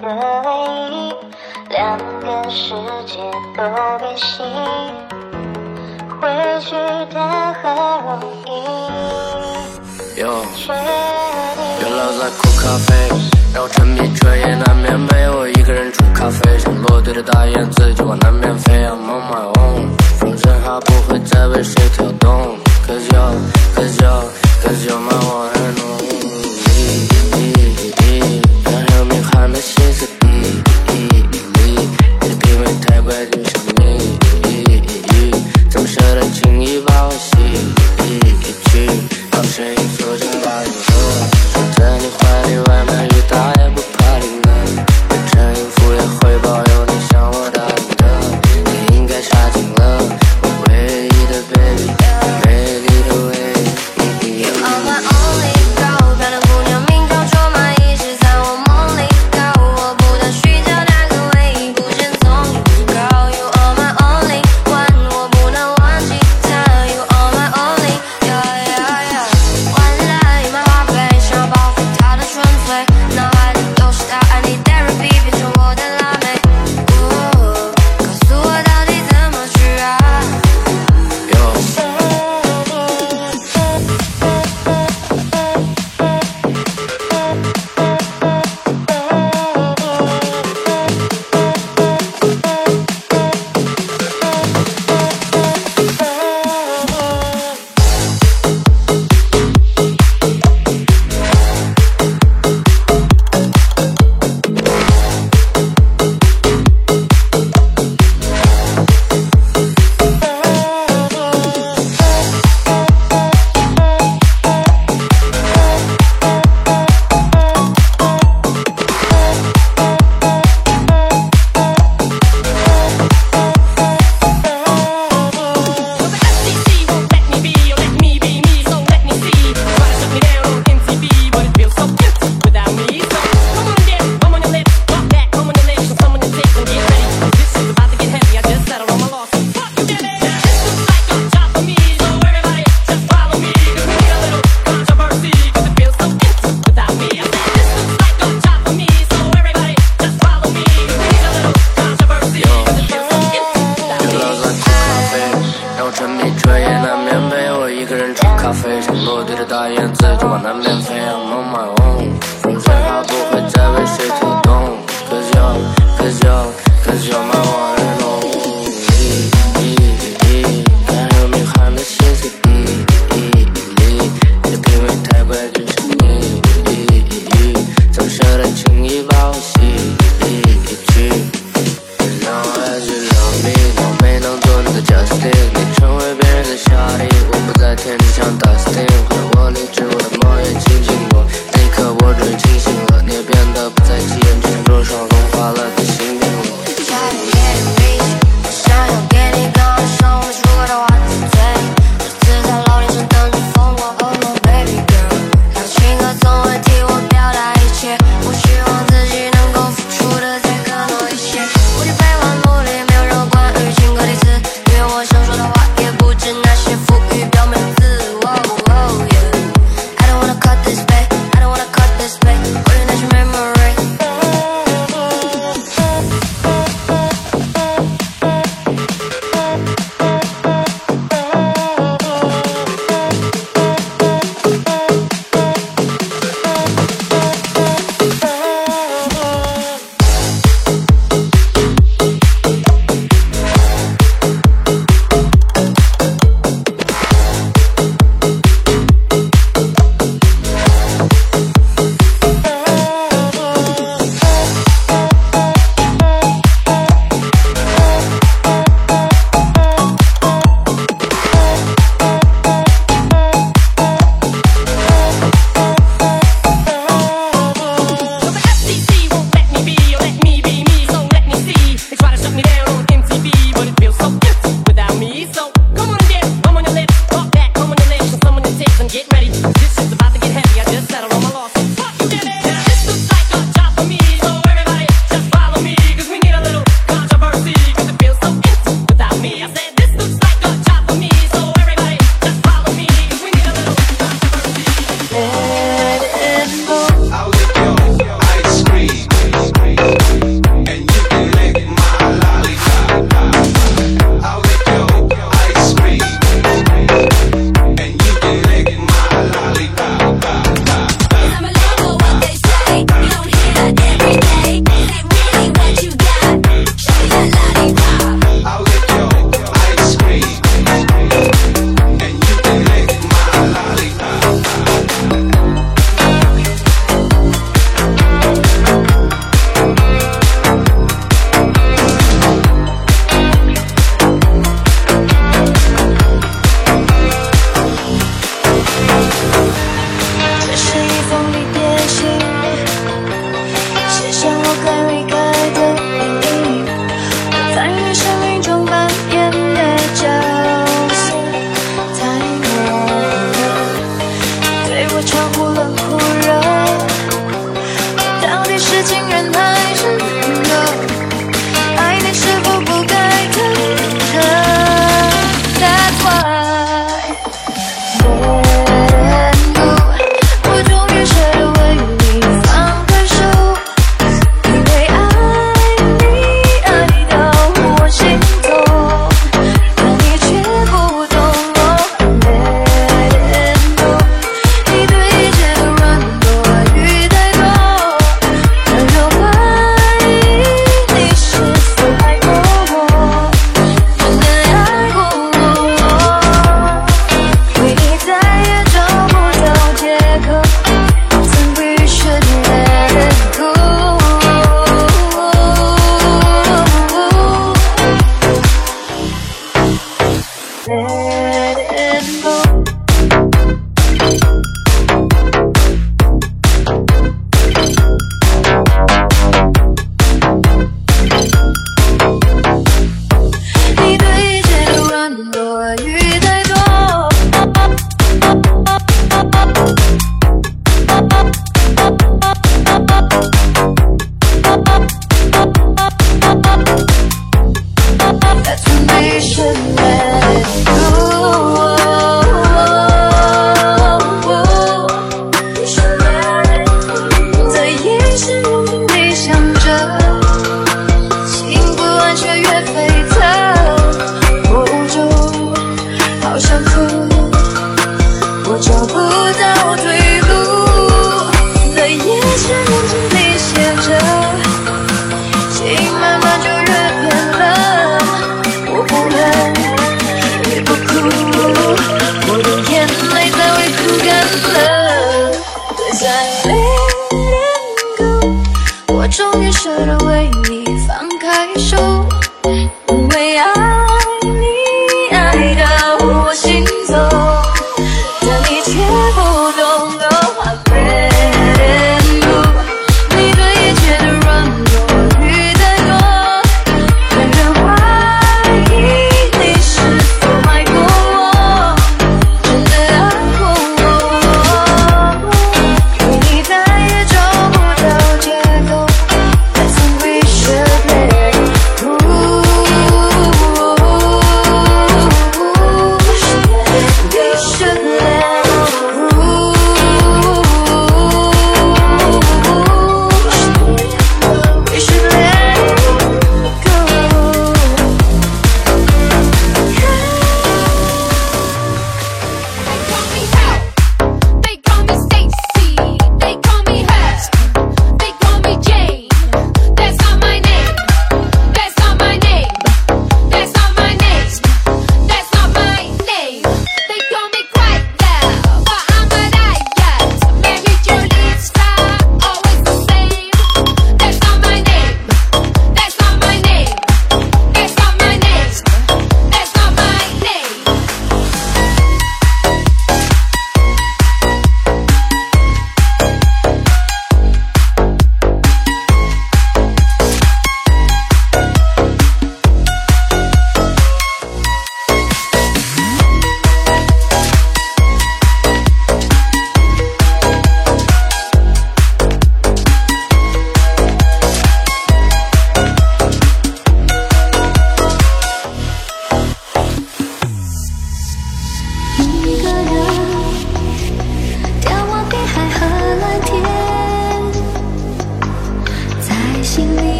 的唯一，两个世界都变形，回去谈何容易？Yo，别老在苦咖啡，让我沉迷彻夜难眠，陪我一个人煮咖啡，像落队的大雁自己往南边飞。I'm on my own，风声还不会再为谁跳动。Cause you，cause you，cause you're my one。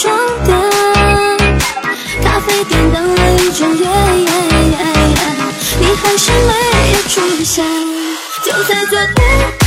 装的咖啡店等了一整夜，你还是没有出现，就在昨天。